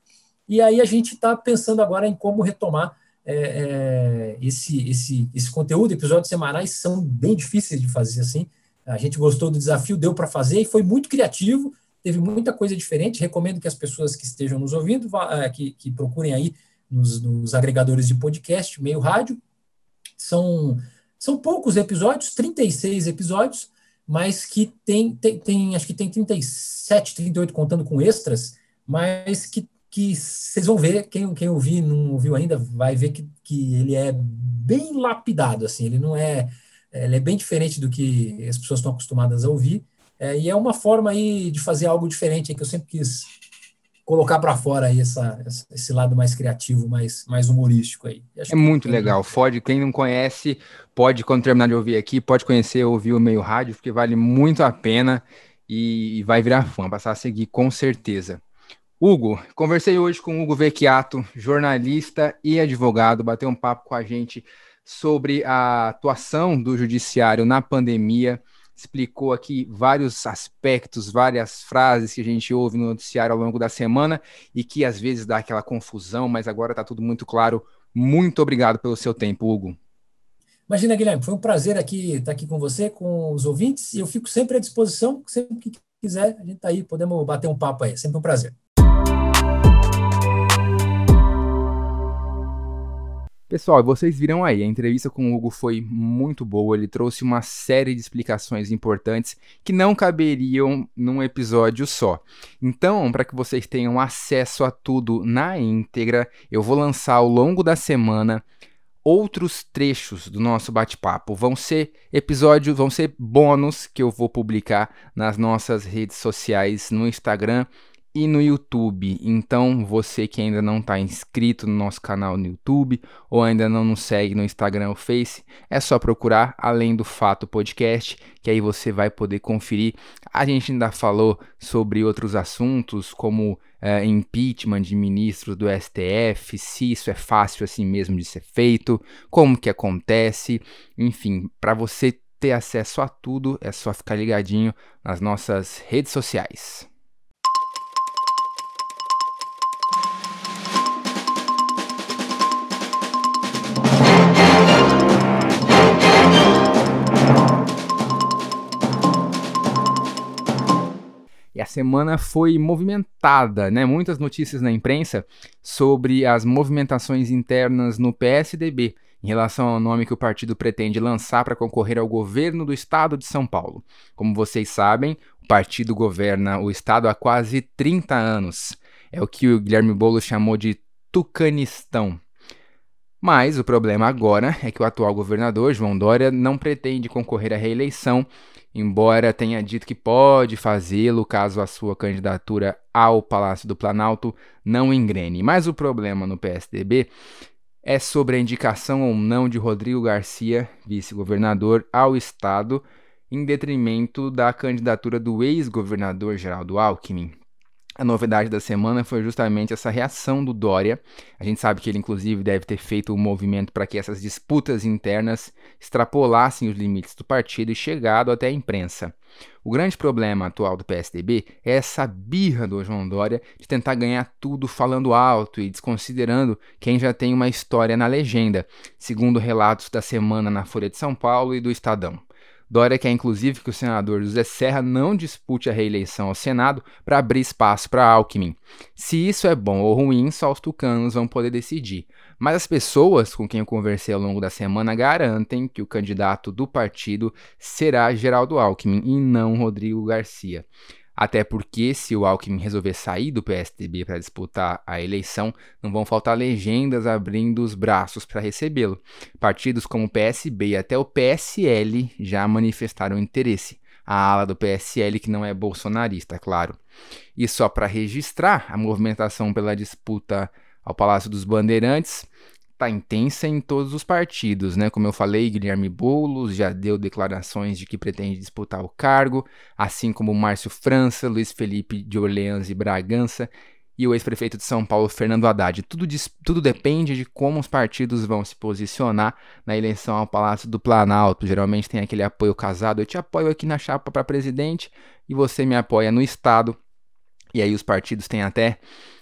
e aí a gente está pensando agora em como retomar é, é, esse, esse, esse conteúdo, episódios semanais são bem difíceis de fazer assim, a gente gostou do desafio, deu para fazer, e foi muito criativo, teve muita coisa diferente, recomendo que as pessoas que estejam nos ouvindo, é, que, que procurem aí nos, nos agregadores de podcast, meio rádio, são, são poucos episódios, 36 episódios, mas que tem, tem, tem, acho que tem 37, 38 contando com extras, mas que, que vocês vão ver, quem, quem ouvir não ouviu ainda, vai ver que, que ele é bem lapidado, assim, ele não é, ele é bem diferente do que as pessoas estão acostumadas a ouvir, é, e é uma forma aí de fazer algo diferente que eu sempre quis colocar para fora aí essa, esse lado mais criativo, mais, mais humorístico aí. é muito legal. Ford, quem não conhece, pode, quando terminar de ouvir aqui, pode conhecer, ouvir o meio rádio, porque vale muito a pena e, e vai virar fã, passar a seguir com certeza. Hugo, conversei hoje com Hugo Vecchiato, jornalista e advogado, bateu um papo com a gente sobre a atuação do judiciário na pandemia explicou aqui vários aspectos, várias frases que a gente ouve no noticiário ao longo da semana e que às vezes dá aquela confusão, mas agora está tudo muito claro. Muito obrigado pelo seu tempo, Hugo. Imagina, Guilherme, foi um prazer aqui estar aqui com você, com os ouvintes, e eu fico sempre à disposição, sempre que quiser, a gente está aí, podemos bater um papo aí, é sempre um prazer. Pessoal, vocês viram aí, a entrevista com o Hugo foi muito boa, ele trouxe uma série de explicações importantes que não caberiam num episódio só. Então, para que vocês tenham acesso a tudo na íntegra, eu vou lançar ao longo da semana outros trechos do nosso bate-papo. Vão ser episódios, vão ser bônus que eu vou publicar nas nossas redes sociais, no Instagram e no YouTube. Então, você que ainda não está inscrito no nosso canal no YouTube ou ainda não nos segue no Instagram ou Face, é só procurar Além do Fato Podcast, que aí você vai poder conferir. A gente ainda falou sobre outros assuntos, como é, impeachment de ministros do STF, se isso é fácil assim mesmo de ser feito, como que acontece, enfim, para você ter acesso a tudo, é só ficar ligadinho nas nossas redes sociais. E a semana foi movimentada, né? Muitas notícias na imprensa sobre as movimentações internas no PSDB em relação ao nome que o partido pretende lançar para concorrer ao governo do estado de São Paulo. Como vocês sabem, o partido governa o estado há quase 30 anos. É o que o Guilherme Boulos chamou de Tucanistão. Mas o problema agora é que o atual governador, João Dória, não pretende concorrer à reeleição embora tenha dito que pode fazê-lo caso a sua candidatura ao Palácio do Planalto não engrene. Mas o problema no PSDB é sobre a indicação ou não de Rodrigo Garcia, vice-governador, ao Estado, em detrimento da candidatura do ex-governador Geraldo Alckmin. A novidade da semana foi justamente essa reação do Dória. A gente sabe que ele, inclusive, deve ter feito um movimento para que essas disputas internas extrapolassem os limites do partido e chegado até a imprensa. O grande problema atual do PSDB é essa birra do João Dória de tentar ganhar tudo falando alto e desconsiderando quem já tem uma história na legenda, segundo relatos da semana na Folha de São Paulo e do Estadão. Dória quer inclusive que o senador José Serra não dispute a reeleição ao Senado para abrir espaço para Alckmin. Se isso é bom ou ruim, só os tucanos vão poder decidir. Mas as pessoas com quem eu conversei ao longo da semana garantem que o candidato do partido será Geraldo Alckmin e não Rodrigo Garcia. Até porque, se o Alckmin resolver sair do PSDB para disputar a eleição, não vão faltar legendas abrindo os braços para recebê-lo. Partidos como o PSB e até o PSL já manifestaram interesse. A ala do PSL, que não é bolsonarista, claro. E só para registrar, a movimentação pela disputa ao Palácio dos Bandeirantes tá intensa em todos os partidos, né? Como eu falei, Guilherme Boulos já deu declarações de que pretende disputar o cargo, assim como Márcio França, Luiz Felipe de Orleans e Bragança e o ex-prefeito de São Paulo, Fernando Haddad. Tudo, tudo depende de como os partidos vão se posicionar na eleição ao Palácio do Planalto. Geralmente tem aquele apoio casado. Eu te apoio aqui na chapa para presidente e você me apoia no Estado. E aí os partidos têm até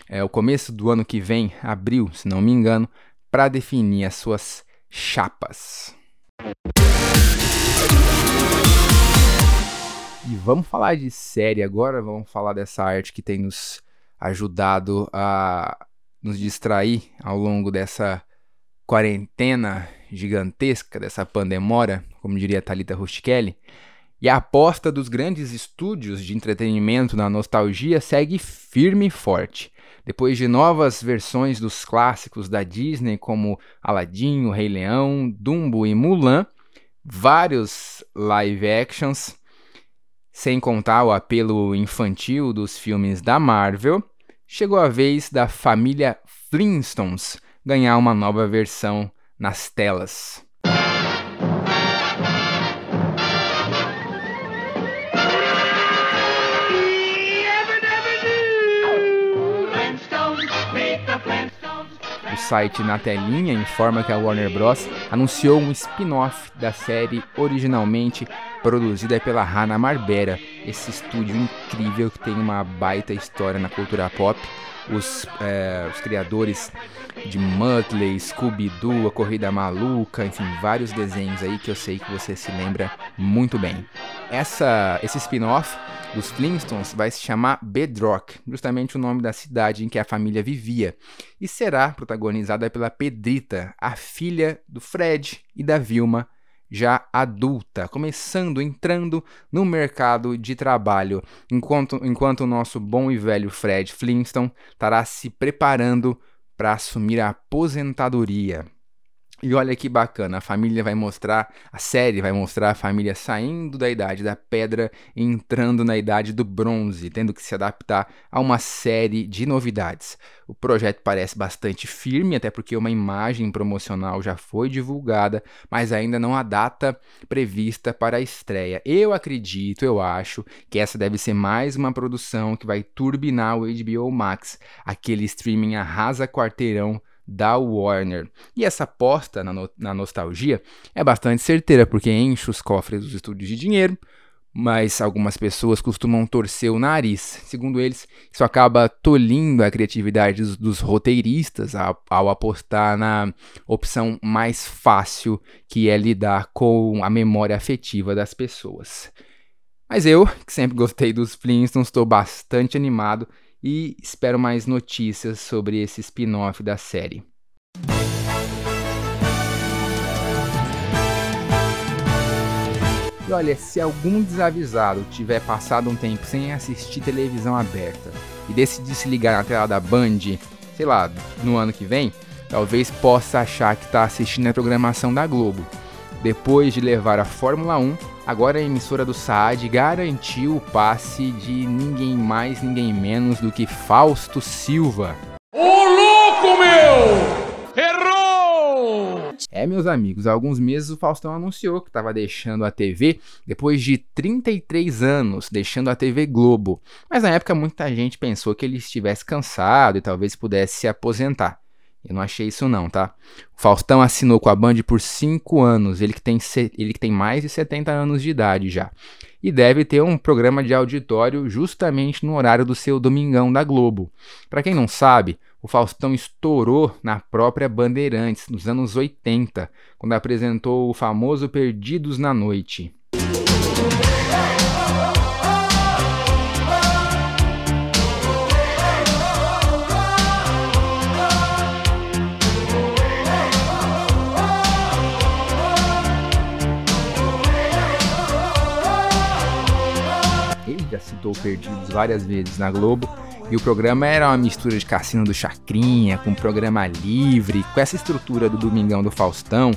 é, o começo do ano que vem, abril, se não me engano, para definir as suas chapas. E vamos falar de série agora, vamos falar dessa arte que tem nos ajudado a nos distrair ao longo dessa quarentena gigantesca, dessa pandemora, como diria Talita Rustichelli. E a aposta dos grandes estúdios de entretenimento na nostalgia segue firme e forte. Depois de novas versões dos clássicos da Disney, como Aladdin, O Rei Leão, Dumbo e Mulan, vários live actions, sem contar o apelo infantil dos filmes da Marvel, chegou a vez da família Flintstones ganhar uma nova versão nas telas. O site Na Telinha informa que a Warner Bros. anunciou um spin-off da série originalmente produzida pela Hanna-Barbera, esse estúdio incrível que tem uma baita história na cultura pop. Os, é, os criadores de Muttley, Scooby-Doo, A Corrida Maluca, enfim, vários desenhos aí que eu sei que você se lembra muito bem. Essa, esse spin-off dos Flintstones vai se chamar Bedrock, justamente o nome da cidade em que a família vivia, e será protagonizada pela Pedrita, a filha do Fred e da Vilma, já adulta, começando, entrando no mercado de trabalho, enquanto, enquanto o nosso bom e velho Fred Flintstone estará se preparando para assumir a aposentadoria. E olha que bacana, a família vai mostrar, a série vai mostrar a família saindo da idade da pedra e entrando na idade do bronze, tendo que se adaptar a uma série de novidades. O projeto parece bastante firme, até porque uma imagem promocional já foi divulgada, mas ainda não há data prevista para a estreia. Eu acredito, eu acho, que essa deve ser mais uma produção que vai turbinar o HBO Max, aquele streaming arrasa quarteirão da Warner. E essa aposta na, no na nostalgia é bastante certeira, porque enche os cofres dos estúdios de dinheiro, mas algumas pessoas costumam torcer o nariz. Segundo eles, isso acaba tolindo a criatividade dos, dos roteiristas ao, ao, apostar na opção mais fácil, que é lidar com a memória afetiva das pessoas. Mas eu, que sempre gostei dos Flintstones, estou bastante animado e espero mais notícias sobre esse spin-off da série. E olha, se algum desavisado tiver passado um tempo sem assistir televisão aberta e decidir se ligar na tela da Band, sei lá, no ano que vem, talvez possa achar que está assistindo a programação da Globo. Depois de levar a Fórmula 1 Agora a emissora do Saad garantiu o passe de ninguém mais, ninguém menos do que Fausto Silva. Ô louco, meu! Errou! É, meus amigos, há alguns meses o Faustão anunciou que estava deixando a TV depois de 33 anos, deixando a TV Globo. Mas na época muita gente pensou que ele estivesse cansado e talvez pudesse se aposentar. Eu não achei isso não, tá? O Faustão assinou com a Band por 5 anos, ele que, tem, ele que tem mais de 70 anos de idade já. E deve ter um programa de auditório justamente no horário do seu Domingão da Globo. Para quem não sabe, o Faustão estourou na própria Bandeirantes, nos anos 80, quando apresentou o famoso Perdidos na Noite. Citou Perdidos várias vezes na Globo. E o programa era uma mistura de Cassino do Chacrinha, com programa livre, com essa estrutura do Domingão do Faustão.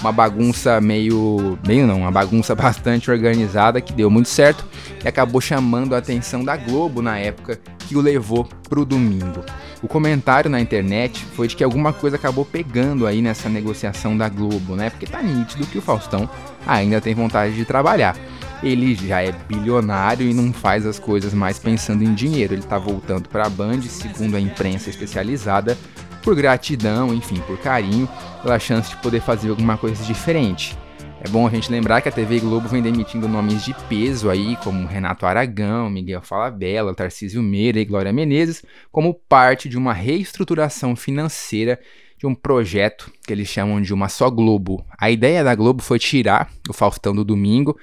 Uma bagunça meio. meio não, uma bagunça bastante organizada que deu muito certo e acabou chamando a atenção da Globo na época que o levou pro domingo. O comentário na internet foi de que alguma coisa acabou pegando aí nessa negociação da Globo, né? Porque tá nítido que o Faustão ainda tem vontade de trabalhar ele já é bilionário e não faz as coisas mais pensando em dinheiro. Ele está voltando para a Band, segundo a imprensa especializada, por gratidão, enfim, por carinho, pela chance de poder fazer alguma coisa diferente. É bom a gente lembrar que a TV Globo vem demitindo nomes de peso aí, como Renato Aragão, Miguel Falabella, Tarcísio Meira e Glória Menezes, como parte de uma reestruturação financeira de um projeto que eles chamam de uma só Globo. A ideia da Globo foi tirar o Faustão do domingo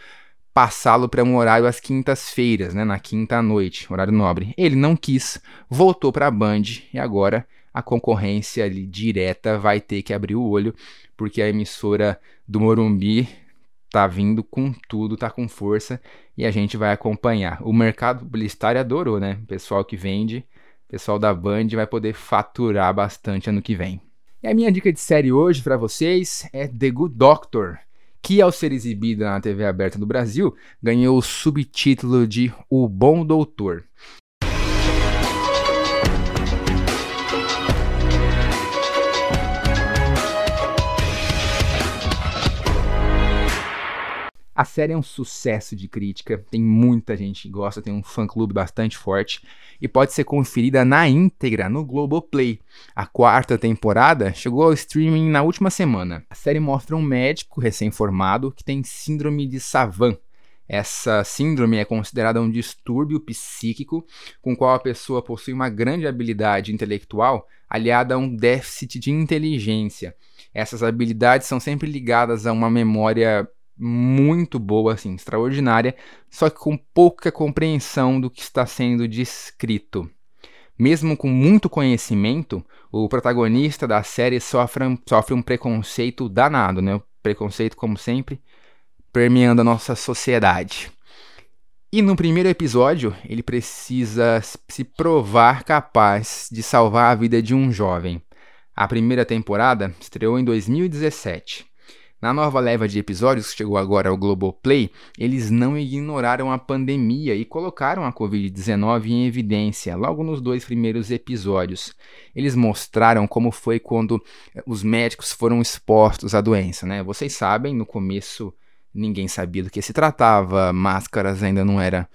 passá-lo para um horário às quintas-feiras, né, na quinta noite, horário nobre. Ele não quis, voltou para a Band e agora a concorrência direta vai ter que abrir o olho, porque a emissora do Morumbi tá vindo com tudo, tá com força e a gente vai acompanhar. O mercado publicitário adorou, né? Pessoal que vende, pessoal da Band vai poder faturar bastante ano que vem. E a minha dica de série hoje para vocês é The Good Doctor que ao ser exibida na TV aberta do Brasil, ganhou o subtítulo de O Bom Doutor. A série é um sucesso de crítica, tem muita gente que gosta, tem um fã-clube bastante forte e pode ser conferida na íntegra no Globoplay. A quarta temporada chegou ao streaming na última semana. A série mostra um médico recém-formado que tem síndrome de Savant. Essa síndrome é considerada um distúrbio psíquico com o qual a pessoa possui uma grande habilidade intelectual aliada a um déficit de inteligência. Essas habilidades são sempre ligadas a uma memória muito boa, assim, extraordinária, só que com pouca compreensão do que está sendo descrito. Mesmo com muito conhecimento, o protagonista da série sofre, sofre um preconceito danado, né? O preconceito, como sempre, permeando a nossa sociedade. E no primeiro episódio, ele precisa se provar capaz de salvar a vida de um jovem. A primeira temporada estreou em 2017. Na nova leva de episódios que chegou agora ao Globoplay, eles não ignoraram a pandemia e colocaram a Covid-19 em evidência logo nos dois primeiros episódios. Eles mostraram como foi quando eh, os médicos foram expostos à doença, né? Vocês sabem, no começo ninguém sabia do que se tratava, máscaras ainda não era.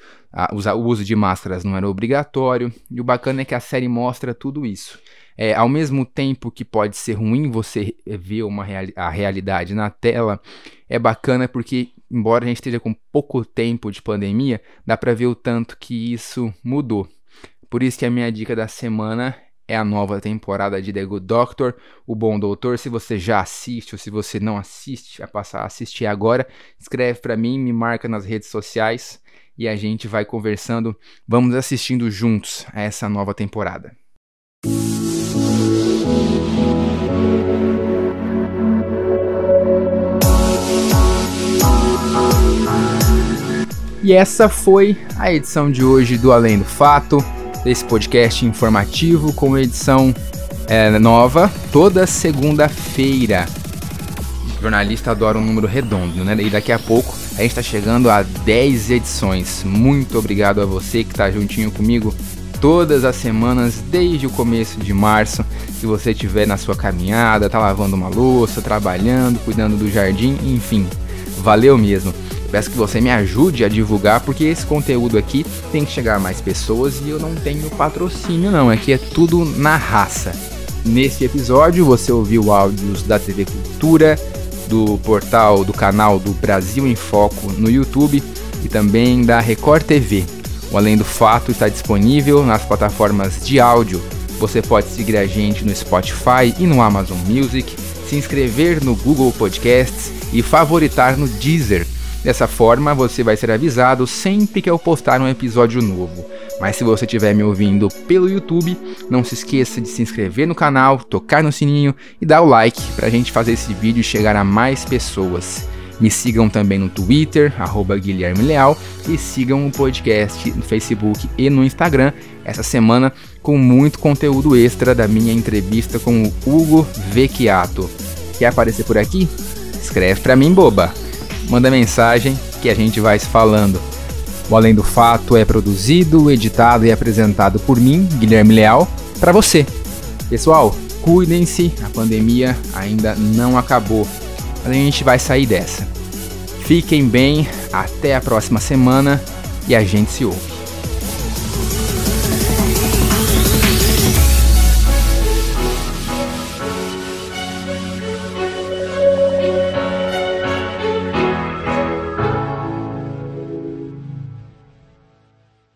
o uso de máscaras não era obrigatório, e o bacana é que a série mostra tudo isso. É, ao mesmo tempo que pode ser ruim você ver uma reali a realidade na tela, é bacana porque, embora a gente esteja com pouco tempo de pandemia, dá para ver o tanto que isso mudou. Por isso que a minha dica da semana é a nova temporada de The Good Doctor, O Bom Doutor. Se você já assiste ou se você não assiste, a passar a assistir agora, escreve para mim, me marca nas redes sociais e a gente vai conversando. Vamos assistindo juntos a essa nova temporada. E essa foi a edição de hoje do Além do Fato, desse podcast informativo com edição é, nova toda segunda-feira. Jornalista adora um número redondo, né? E daqui a pouco a gente está chegando a 10 edições. Muito obrigado a você que está juntinho comigo todas as semanas desde o começo de março. Se você estiver na sua caminhada, tá lavando uma louça, trabalhando, cuidando do jardim, enfim, valeu mesmo. Peço que você me ajude a divulgar, porque esse conteúdo aqui tem que chegar a mais pessoas e eu não tenho patrocínio não, aqui é tudo na raça. Nesse episódio você ouviu áudios da TV Cultura, do portal do canal do Brasil em Foco no YouTube e também da Record TV. O Além do Fato está disponível nas plataformas de áudio. Você pode seguir a gente no Spotify e no Amazon Music, se inscrever no Google Podcasts e favoritar no Deezer. Dessa forma, você vai ser avisado sempre que eu postar um episódio novo. Mas se você estiver me ouvindo pelo YouTube, não se esqueça de se inscrever no canal, tocar no sininho e dar o like para a gente fazer esse vídeo chegar a mais pessoas. Me sigam também no Twitter, arroba Guilherme Leal, e sigam o podcast no Facebook e no Instagram, essa semana com muito conteúdo extra da minha entrevista com o Hugo Vecchiato. Quer aparecer por aqui? Escreve para mim, boba! Manda mensagem que a gente vai se falando. O Além do Fato é produzido, editado e apresentado por mim, Guilherme Leal, para você. Pessoal, cuidem-se, a pandemia ainda não acabou, mas a gente vai sair dessa. Fiquem bem, até a próxima semana e a gente se ouve.